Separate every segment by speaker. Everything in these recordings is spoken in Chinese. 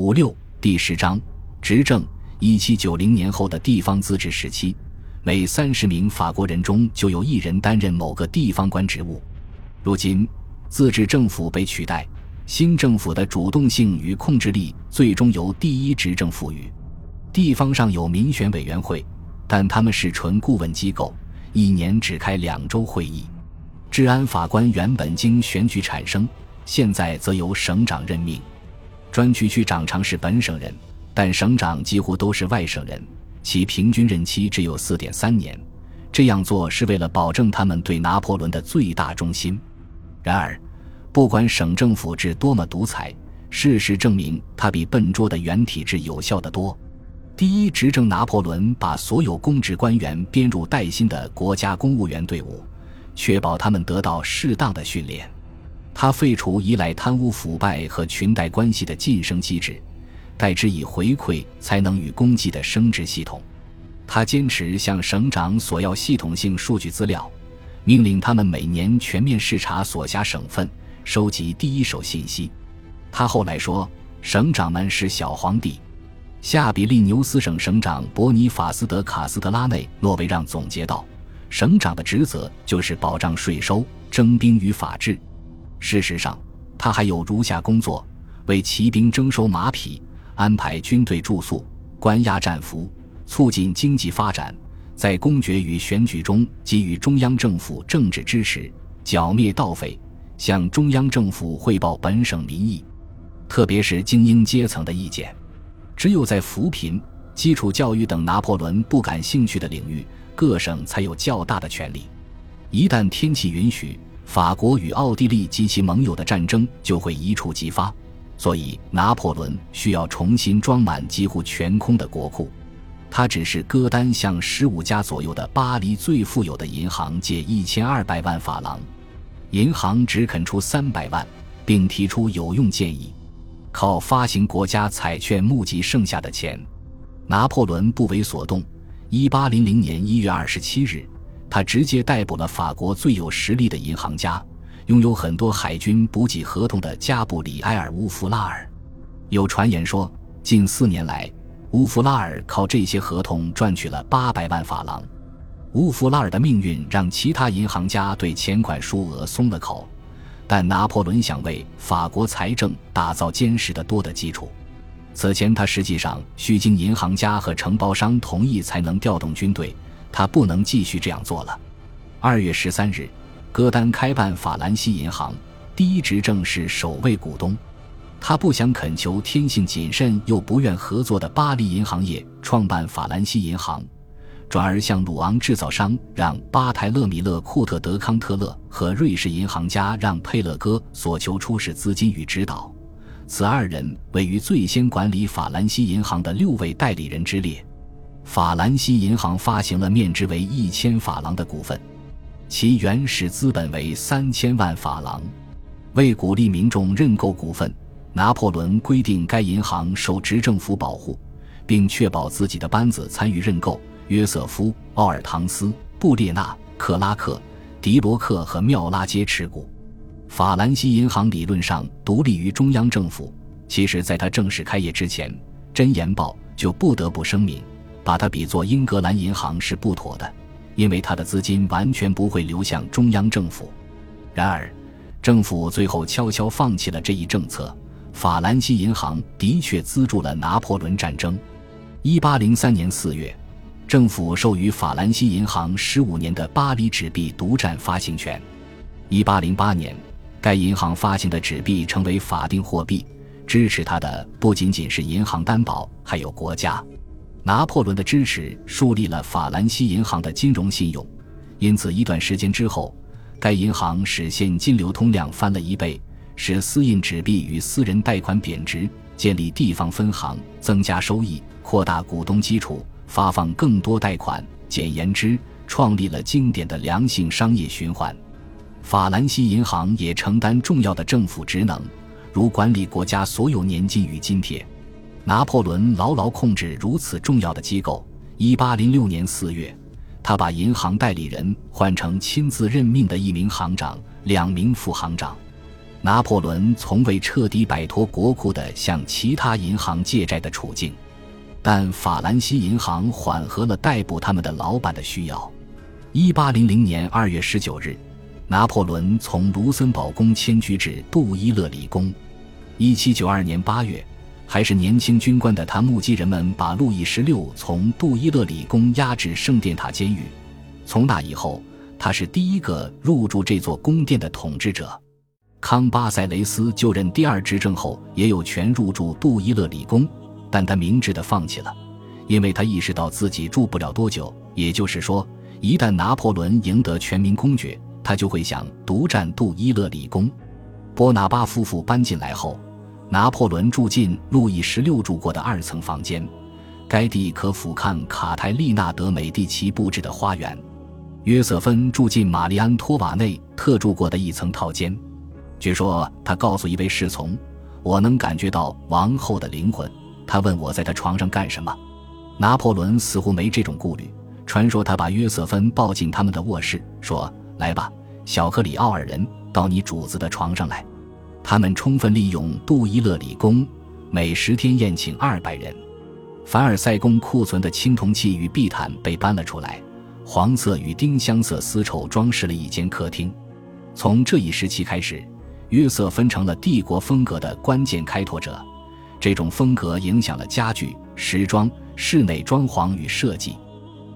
Speaker 1: 五六第十章执政。一七九零年后的地方自治时期，每三十名法国人中就有一人担任某个地方官职务。如今，自治政府被取代，新政府的主动性与控制力最终由第一执政赋予。地方上有民选委员会，但他们是纯顾问机构，一年只开两周会议。治安法官原本经选举产生，现在则由省长任命。专区区长常是本省人，但省长几乎都是外省人，其平均任期只有四点三年。这样做是为了保证他们对拿破仑的最大忠心。然而，不管省政府制多么独裁，事实证明它比笨拙的原体制有效得多。第一执政拿破仑把所有公职官员编入带薪的国家公务员队伍，确保他们得到适当的训练。他废除依赖贪污腐败和裙带关系的晋升机制，代之以回馈才能与功绩的升职系统。他坚持向省长索要系统性数据资料，命令他们每年全面视察所辖省份，收集第一手信息。他后来说：“省长们是小皇帝。”夏比利牛斯省省长伯尼法斯德卡斯特拉内诺维让总结道：“省长的职责就是保障税收、征兵与法治。”事实上，他还有如下工作：为骑兵征收马匹，安排军队住宿，关押战俘，促进经济发展，在公决与选举中给予中央政府政治支持，剿灭盗匪，向中央政府汇报本省民意，特别是精英阶层的意见。只有在扶贫、基础教育等拿破仑不感兴趣的领域，各省才有较大的权利。一旦天气允许。法国与奥地利及其盟友的战争就会一触即发，所以拿破仑需要重新装满几乎全空的国库。他只是歌单向十五家左右的巴黎最富有的银行借一千二百万法郎，银行只肯出三百万，并提出有用建议：靠发行国家彩券募集剩下的钱。拿破仑不为所动。一八零零年一月二十七日。他直接逮捕了法国最有实力的银行家，拥有很多海军补给合同的加布里埃尔·乌弗拉尔。有传言说，近四年来，乌弗拉尔靠这些合同赚取了八百万法郎。乌弗拉尔的命运让其他银行家对钱款数额松了口，但拿破仑想为法国财政打造坚实的多的基础。此前，他实际上需经银行家和承包商同意才能调动军队。他不能继续这样做了。二月十三日，戈丹开办法兰西银行，第一执政是首位股东。他不想恳求天性谨慎又不愿合作的巴黎银行业创办法兰西银行，转而向鲁昂制造商让巴泰勒米勒库特德康特勒和瑞士银行家让佩勒戈所求出示资金与指导。此二人位于最先管理法兰西银行的六位代理人之列。法兰西银行发行了面值为一千法郎的股份，其原始资本为三千万法郎。为鼓励民众认购股份，拿破仑规定该银行受执政府保护，并确保自己的班子参与认购。约瑟夫·奥尔唐斯、布列纳、克拉克、迪罗克和缪拉皆持股。法兰西银行理论上独立于中央政府，其实，在他正式开业之前，《真言报》就不得不声明。把它比作英格兰银行是不妥的，因为它的资金完全不会流向中央政府。然而，政府最后悄悄放弃了这一政策。法兰西银行的确资助了拿破仑战争。一八零三年四月，政府授予法兰西银行十五年的巴黎纸币独占发行权。一八零八年，该银行发行的纸币成为法定货币，支持它的不仅仅是银行担保，还有国家。拿破仑的支持树立了法兰西银行的金融信用，因此一段时间之后，该银行使现金流通量翻了一倍，使私印纸币与私人贷款贬值，建立地方分行，增加收益，扩大股东基础，发放更多贷款。简言之，创立了经典的良性商业循环。法兰西银行也承担重要的政府职能，如管理国家所有年金与津贴。拿破仑牢牢控制如此重要的机构。一八零六年四月，他把银行代理人换成亲自任命的一名行长、两名副行长。拿破仑从未彻底摆脱国库的向其他银行借债的处境，但法兰西银行缓和了逮捕他们的老板的需要。一八零零年二月十九日，拿破仑从卢森堡宫迁居至杜伊勒里宫。一七九二年八月，还是年轻军官的他目击人们把路易十六从杜伊勒里宫押至圣殿塔监狱。从那以后，他是第一个入住这座宫殿的统治者。康巴塞雷斯就任第二执政后，也有权入住杜伊勒里宫，但他明智的放弃了，因为他意识到自己住不了多久。也就是说，一旦拿破仑赢得全民公决，他就会想独占杜伊勒里宫。波拿巴夫妇搬进来后，拿破仑住进路易十六住过的二层房间，该地可俯瞰卡泰利娜德美第奇布置的花园。约瑟芬住进玛丽安托瓦内特住过的一层套间。据说他告诉一位侍从：“我能感觉到王后的灵魂。”他问我在他床上干什么。拿破仑似乎没这种顾虑。传说他把约瑟芬抱进他们的卧室，说：“来吧，小克里奥尔人，到你主子的床上来。”他们充分利用杜伊勒里宫，每十天宴请二百人。凡尔赛宫库存的青铜器与地毯被搬了出来，黄色与丁香色丝绸装饰了一间客厅。从这一时期开始。约瑟分成了帝国风格的关键开拓者，这种风格影响了家具、时装、室内装潢与设计。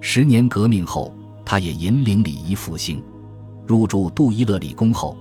Speaker 1: 十年革命后，他也引领礼仪复兴。入住杜伊勒里宫后，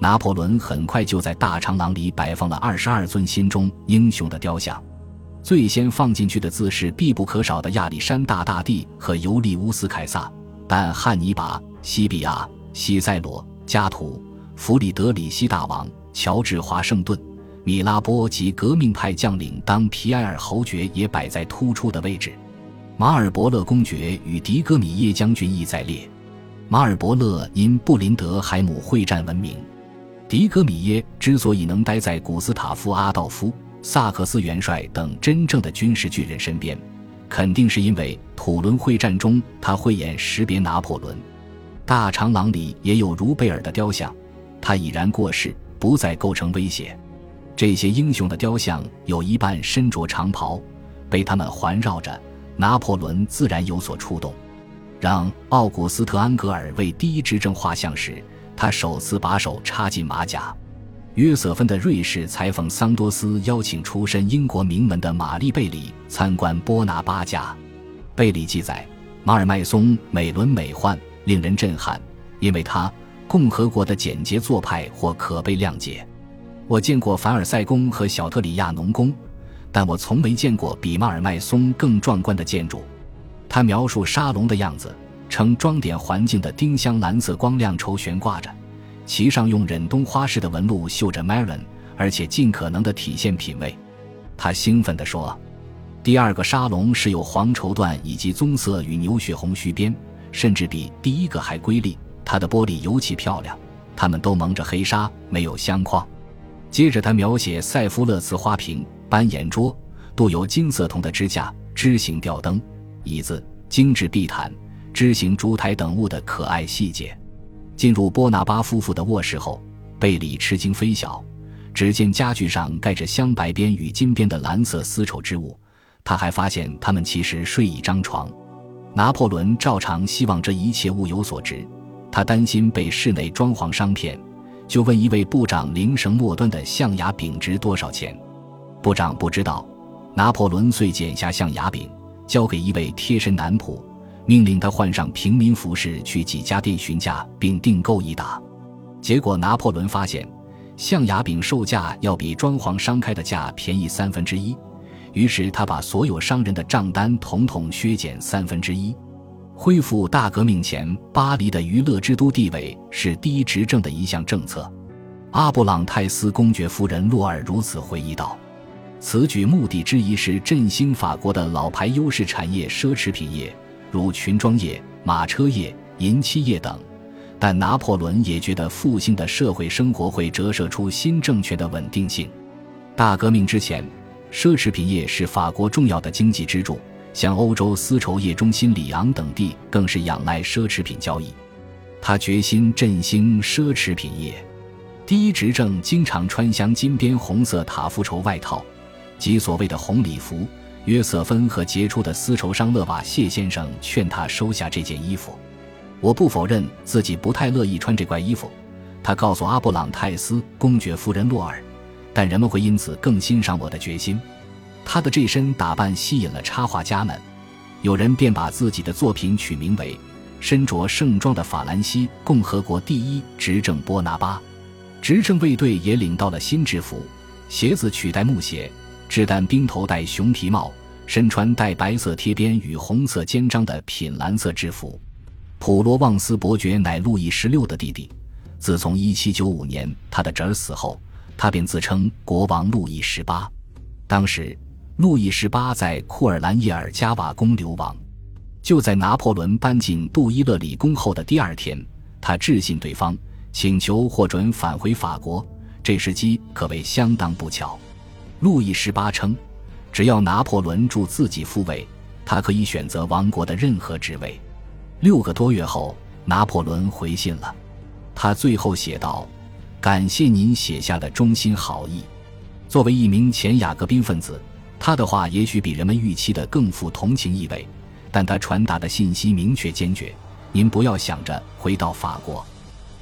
Speaker 1: 拿破仑很快就在大长廊里摆放了二十二尊心中英雄的雕像。最先放进去的自是必不可少的亚历山大大帝和尤利乌斯凯撒，但汉尼拔、西比亚、西塞罗、加图。弗里德里希大王、乔治华盛顿、米拉波及革命派将领当皮埃尔侯爵也摆在突出的位置。马尔伯勒公爵与迪戈米耶将军亦在列。马尔伯勒因布林德海姆会战闻名。迪格米耶之所以能待在古斯塔夫阿道夫、萨克斯元帅等真正的军事巨人身边，肯定是因为土伦会战中他慧眼识别拿破仑。大长廊里也有茹贝尔的雕像。他已然过世，不再构成威胁。这些英雄的雕像有一半身着长袍，被他们环绕着。拿破仑自然有所触动。让奥古斯特·安格尔为第一执政画像时，他首次把手插进马甲。约瑟芬的瑞士裁缝桑多斯邀请出身英国名门的玛丽·贝里参观波拿巴家。贝里记载，马尔麦松美轮美奂，令人震撼，因为他。共和国的简洁做派或可被谅解。我见过凡尔赛宫和小特里亚农宫，但我从没见过比马尔麦松更壮观的建筑。他描述沙龙的样子，呈装点环境的丁香蓝色光亮绸悬挂着，其上用忍冬花式的纹路绣着 Maron，而且尽可能的体现品味。他兴奋地说：“第二个沙龙是有黄绸缎以及棕色与牛血红须边，甚至比第一个还瑰丽。”它的玻璃尤其漂亮，它们都蒙着黑纱，没有相框。接着，他描写塞夫勒茨花瓶、斑岩桌、镀有金色铜的支架、枝形吊灯、椅子、精致地毯、枝形烛台等物的可爱细节。进入波拿巴夫妇的卧室后，贝里吃惊非小，只见家具上盖着镶白边与金边的蓝色丝绸织物。他还发现他们其实睡一张床。拿破仑照常希望这一切物有所值。他担心被室内装潢商骗，就问一位部长铃绳末端的象牙柄值多少钱。部长不知道，拿破仑遂剪下象牙柄，交给一位贴身男仆，命令他换上平民服饰去几家店询价并订购一打。结果拿破仑发现，象牙饼售价要比装潢商开的价便宜三分之一，于是他把所有商人的账单统统削减三分之一。恢复大革命前巴黎的娱乐之都地位是第一执政的一项政策。阿布朗泰斯公爵夫人洛尔如此回忆道：“此举目的之一是振兴法国的老牌优势产业奢侈品业，如裙装业、马车业、银器业等。但拿破仑也觉得复兴的社会生活会折射出新政权的稳定性。大革命之前，奢侈品业是法国重要的经济支柱。”像欧洲丝绸业中心里昂等地，更是仰赖奢侈品交易。他决心振兴奢侈品业。第一执政经常穿镶金边红色塔夫绸外套，即所谓的红礼服。约瑟芬和杰出的丝绸商勒瓦谢先生劝他收下这件衣服。我不否认自己不太乐意穿这怪衣服，他告诉阿布朗泰斯公爵夫人洛尔，但人们会因此更欣赏我的决心。他的这身打扮吸引了插画家们，有人便把自己的作品取名为“身着盛装的法兰西共和国第一执政波拿巴”。执政卫队也领到了新制服，鞋子取代木鞋，掷弹兵头戴熊皮帽，身穿带白色贴边与红色肩章的品蓝色制服。普罗旺斯伯爵乃路易十六的弟弟。自从1795年他的侄儿死后，他便自称国王路易十八。当时，路易十八在库尔兰叶尔加瓦宫流亡。就在拿破仑搬进杜伊勒里宫后的第二天，他致信对方，请求获准返回法国。这时机可谓相当不巧。路易十八称，只要拿破仑助自己复位，他可以选择王国的任何职位。六个多月后，拿破仑回信了。他最后写道：“感谢您写下的衷心好意。”作为一名前雅各宾分子，他的话也许比人们预期的更富同情意味，但他传达的信息明确坚决：“您不要想着回到法国，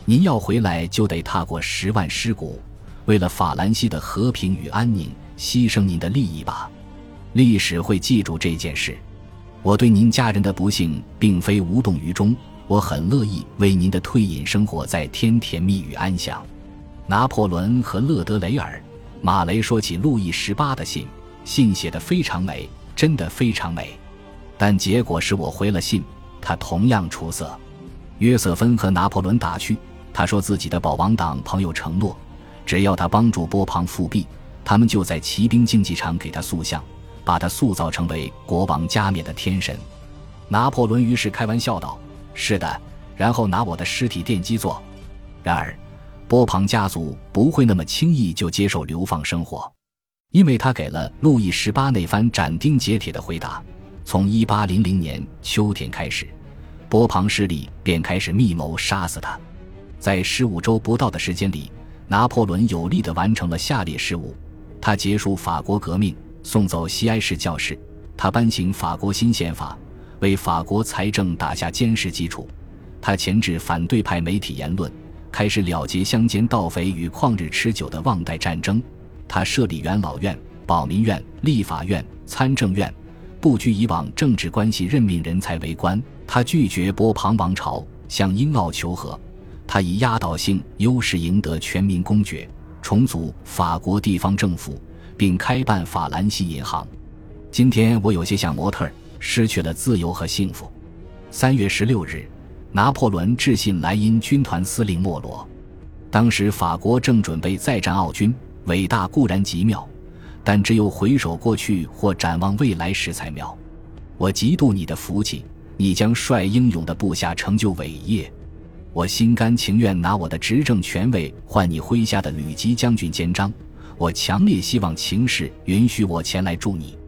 Speaker 1: 您要回来就得踏过十万尸骨，为了法兰西的和平与安宁，牺牲您的利益吧。历史会记住这件事。”我对您家人的不幸并非无动于衷，我很乐意为您的退隐生活在天甜蜜与安详。拿破仑和勒德雷尔，马雷说起路易十八的信，信写得非常美，真的非常美。但结果是我回了信，他同样出色。约瑟芬和拿破仑打趣，他说自己的保王党朋友承诺，只要他帮助波旁复辟，他们就在骑兵竞技场给他塑像。把他塑造成为国王加冕的天神，拿破仑于是开玩笑道：“是的，然后拿我的尸体奠基座。”然而，波旁家族不会那么轻易就接受流放生活，因为他给了路易十八那番斩钉截铁的回答。从一八零零年秋天开始，波旁势力便开始密谋杀死他。在十五周不到的时间里，拿破仑有力地完成了下列事务：他结束法国革命。送走西埃市教士，他颁行法国新宪法，为法国财政打下坚实基础。他钳制反对派媒体言论，开始了结乡间盗匪与旷日持久的忘代战争。他设立元老院、保民院、立法院、参政院，不拘以往政治关系任命人才为官。他拒绝波旁王朝，向英奥求和。他以压倒性优势赢得全民公决，重组法国地方政府。并开办法兰西银行。今天我有些像模特，失去了自由和幸福。三月十六日，拿破仑致信莱茵军团司令莫罗。当时法国正准备再战奥军，伟大固然极妙，但只有回首过去或展望未来时才妙。我嫉妒你的福气，你将率英勇的部下成就伟业。我心甘情愿拿我的执政权位换你麾下的旅级将军肩章。我强烈希望情势允许我前来助你。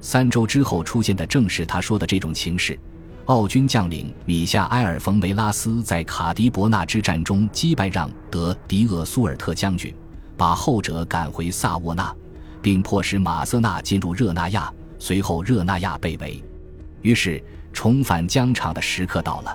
Speaker 1: 三周之后出现的正是他说的这种情势。奥军将领米夏埃尔·冯·梅拉斯在卡迪伯纳之战中击败让·德·迪厄苏尔特将军，把后者赶回萨沃纳，并迫使马瑟纳进入热那亚。随后，热那亚被围，于是重返疆场的时刻到了。